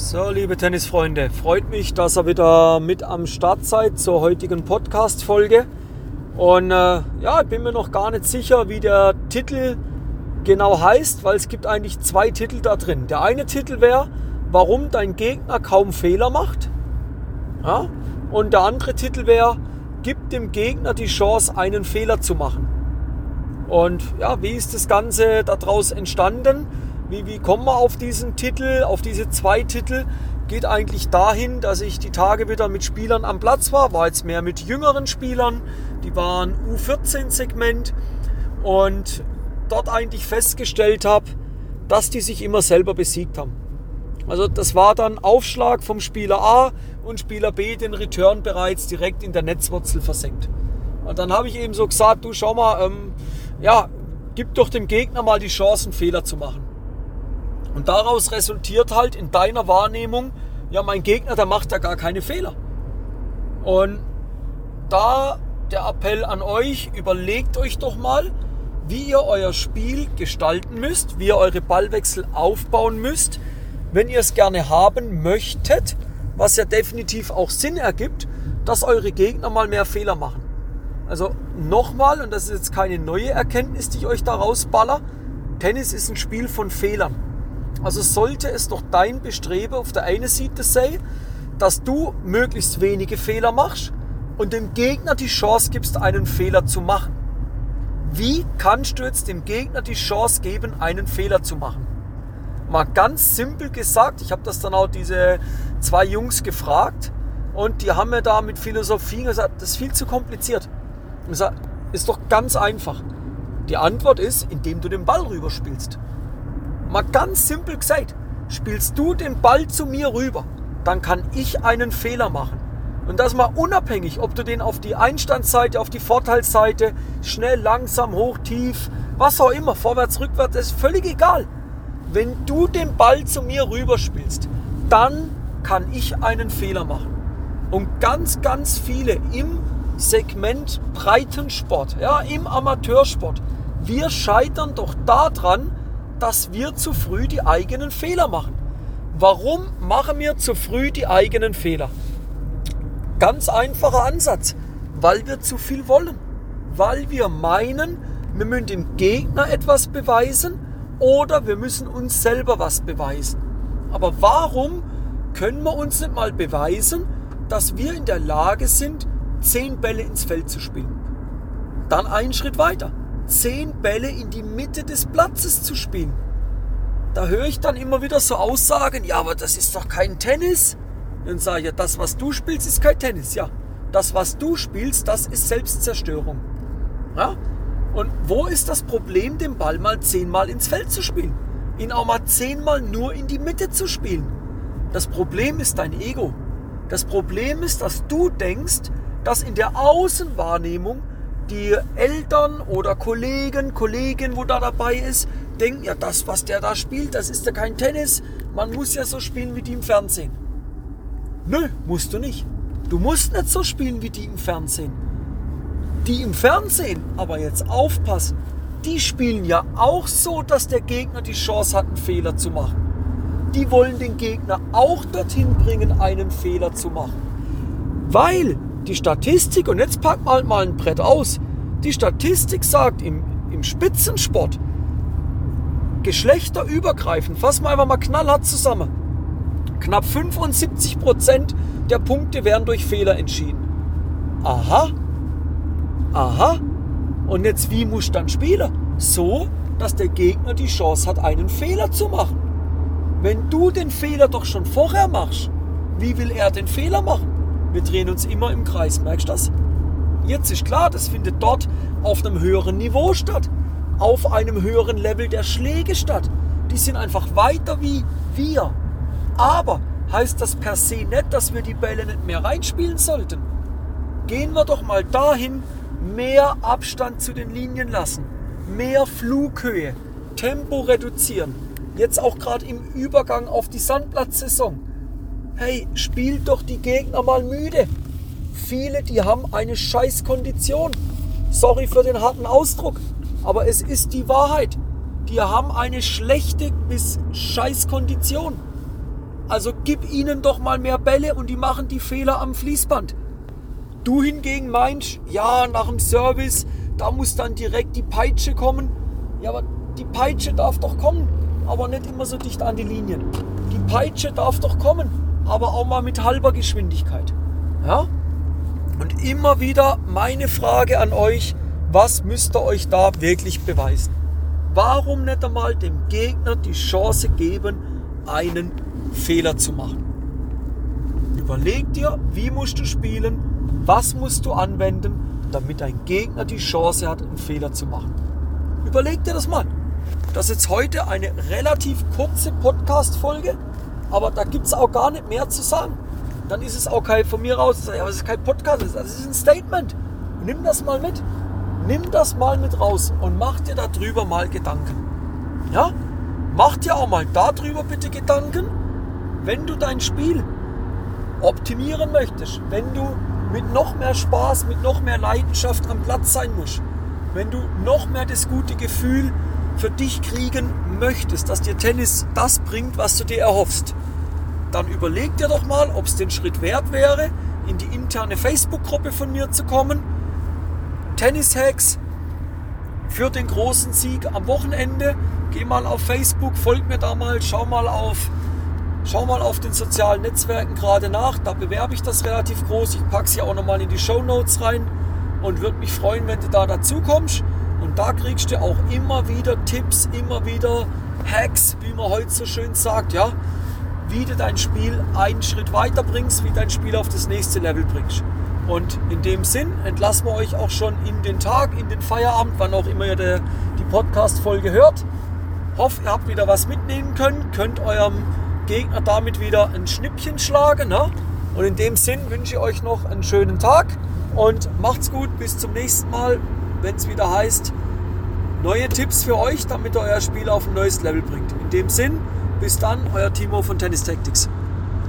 So, liebe Tennisfreunde, freut mich, dass ihr wieder mit am Start seid zur heutigen Podcast-Folge. Und äh, ja, ich bin mir noch gar nicht sicher, wie der Titel genau heißt, weil es gibt eigentlich zwei Titel da drin. Der eine Titel wäre, warum dein Gegner kaum Fehler macht. Ja? Und der andere Titel wäre, gib dem Gegner die Chance, einen Fehler zu machen. Und ja, wie ist das Ganze daraus entstanden? Wie, wie kommen wir auf diesen Titel, auf diese zwei Titel? Geht eigentlich dahin, dass ich die Tage wieder mit Spielern am Platz war, war jetzt mehr mit jüngeren Spielern, die waren U14-Segment und dort eigentlich festgestellt habe, dass die sich immer selber besiegt haben. Also das war dann Aufschlag vom Spieler A und Spieler B den Return bereits direkt in der Netzwurzel versenkt. Und dann habe ich eben so gesagt, du schau mal, ähm, ja, gib doch dem Gegner mal die Chance, einen Fehler zu machen. Und daraus resultiert halt in deiner Wahrnehmung, ja, mein Gegner, der macht ja gar keine Fehler. Und da der Appell an euch, überlegt euch doch mal, wie ihr euer Spiel gestalten müsst, wie ihr eure Ballwechsel aufbauen müsst, wenn ihr es gerne haben möchtet, was ja definitiv auch Sinn ergibt, dass eure Gegner mal mehr Fehler machen. Also nochmal, und das ist jetzt keine neue Erkenntnis, die ich euch da rausballer, Tennis ist ein Spiel von Fehlern. Also sollte es doch dein Bestreben auf der einen Seite sein, dass du möglichst wenige Fehler machst und dem Gegner die Chance gibst, einen Fehler zu machen. Wie kannst du jetzt dem Gegner die Chance geben, einen Fehler zu machen? Mal ganz simpel gesagt, ich habe das dann auch diese zwei Jungs gefragt und die haben mir da mit Philosophie gesagt, das ist viel zu kompliziert. Ich sage, ist doch ganz einfach. Die Antwort ist, indem du den Ball rüberspielst. Mal ganz simpel gesagt, spielst du den Ball zu mir rüber, dann kann ich einen Fehler machen. Und das mal unabhängig, ob du den auf die Einstandsseite, auf die Vorteilsseite, schnell, langsam, hoch, tief, was auch immer, vorwärts, rückwärts, ist völlig egal. Wenn du den Ball zu mir rüber spielst, dann kann ich einen Fehler machen. Und ganz, ganz viele im Segment Breitensport, ja, im Amateursport, wir scheitern doch daran, dass wir zu früh die eigenen Fehler machen. Warum machen wir zu früh die eigenen Fehler? Ganz einfacher Ansatz, weil wir zu viel wollen. Weil wir meinen, wir müssen dem Gegner etwas beweisen oder wir müssen uns selber was beweisen. Aber warum können wir uns nicht mal beweisen, dass wir in der Lage sind, zehn Bälle ins Feld zu spielen? Dann einen Schritt weiter zehn Bälle in die Mitte des Platzes zu spielen. Da höre ich dann immer wieder so Aussagen, ja, aber das ist doch kein Tennis. Dann sage ich, ja, das, was du spielst, ist kein Tennis. Ja, das, was du spielst, das ist Selbstzerstörung. Ja? Und wo ist das Problem, den Ball mal zehnmal ins Feld zu spielen? Ihn auch mal zehnmal nur in die Mitte zu spielen? Das Problem ist dein Ego. Das Problem ist, dass du denkst, dass in der Außenwahrnehmung die Eltern oder Kollegen, Kollegin, wo da dabei ist, denken, ja, das, was der da spielt, das ist ja kein Tennis. Man muss ja so spielen wie die im Fernsehen. Nö, musst du nicht. Du musst nicht so spielen wie die im Fernsehen. Die im Fernsehen, aber jetzt aufpassen, die spielen ja auch so, dass der Gegner die Chance hat, einen Fehler zu machen. Die wollen den Gegner auch dorthin bringen, einen Fehler zu machen. Weil die Statistik, und jetzt pack mal, mal ein Brett aus, die Statistik sagt im, im Spitzensport, geschlechterübergreifend, fassen wir einfach mal knallhart zusammen, knapp 75 Prozent der Punkte werden durch Fehler entschieden. Aha, aha, und jetzt wie muss dann spielen? So, dass der Gegner die Chance hat, einen Fehler zu machen. Wenn du den Fehler doch schon vorher machst, wie will er den Fehler machen? Wir drehen uns immer im Kreis, merkst du das? Jetzt ist klar, das findet dort auf einem höheren Niveau statt, auf einem höheren Level der Schläge statt. Die sind einfach weiter wie wir. Aber heißt das per se nicht, dass wir die Bälle nicht mehr reinspielen sollten? Gehen wir doch mal dahin, mehr Abstand zu den Linien lassen, mehr Flughöhe, Tempo reduzieren. Jetzt auch gerade im Übergang auf die Sandplatzsaison hey, spielt doch die Gegner mal müde. Viele, die haben eine Scheißkondition. Sorry für den harten Ausdruck, aber es ist die Wahrheit. Die haben eine schlechte bis Scheißkondition. Also gib ihnen doch mal mehr Bälle und die machen die Fehler am Fließband. Du hingegen meinst, ja, nach dem Service, da muss dann direkt die Peitsche kommen. Ja, aber die Peitsche darf doch kommen, aber nicht immer so dicht an die Linien. Die Peitsche darf doch kommen, aber auch mal mit halber Geschwindigkeit. Ja? Und immer wieder meine Frage an euch, was müsst ihr euch da wirklich beweisen? Warum nicht einmal dem Gegner die Chance geben, einen Fehler zu machen? Überleg dir, wie musst du spielen, was musst du anwenden, damit dein Gegner die Chance hat, einen Fehler zu machen. Überleg dir das mal. Das ist jetzt heute eine relativ kurze Podcast-Folge, aber da gibt es auch gar nicht mehr zu sagen. Dann ist es auch kein, von mir raus, ja, es ist kein Podcast, das ist ein Statement. Nimm das mal mit. Nimm das mal mit raus und mach dir darüber mal Gedanken. Ja? Mach dir auch mal darüber bitte Gedanken, wenn du dein Spiel optimieren möchtest, wenn du mit noch mehr Spaß, mit noch mehr Leidenschaft am Platz sein musst, wenn du noch mehr das gute Gefühl für dich kriegen möchtest, dass dir Tennis das bringt, was du dir erhoffst, dann überleg dir doch mal, ob es den Schritt wert wäre, in die interne Facebook-Gruppe von mir zu kommen. Tennis-Hacks für den großen Sieg am Wochenende. Geh mal auf Facebook, folg mir da mal, schau mal auf Schau mal auf den sozialen Netzwerken gerade nach, da bewerbe ich das relativ groß. Ich packe sie auch nochmal in die Show Notes rein und würde mich freuen, wenn du da dazu kommst. Und da kriegst du auch immer wieder Tipps, immer wieder Hacks, wie man heute so schön sagt, ja, wie du dein Spiel einen Schritt weiter bringst, wie dein Spiel auf das nächste Level bringst. Und in dem Sinn entlassen wir euch auch schon in den Tag, in den Feierabend, wann auch immer ihr die Podcast-Folge hört. Hoffe, ihr habt wieder was mitnehmen können, könnt eurem Gegner damit wieder ein Schnippchen schlagen. Ne? Und in dem Sinn wünsche ich euch noch einen schönen Tag und macht's gut. Bis zum nächsten Mal, wenn es wieder heißt, neue Tipps für euch, damit ihr euer Spiel auf ein neues Level bringt. In dem Sinn, bis dann, euer Timo von Tennis Tactics.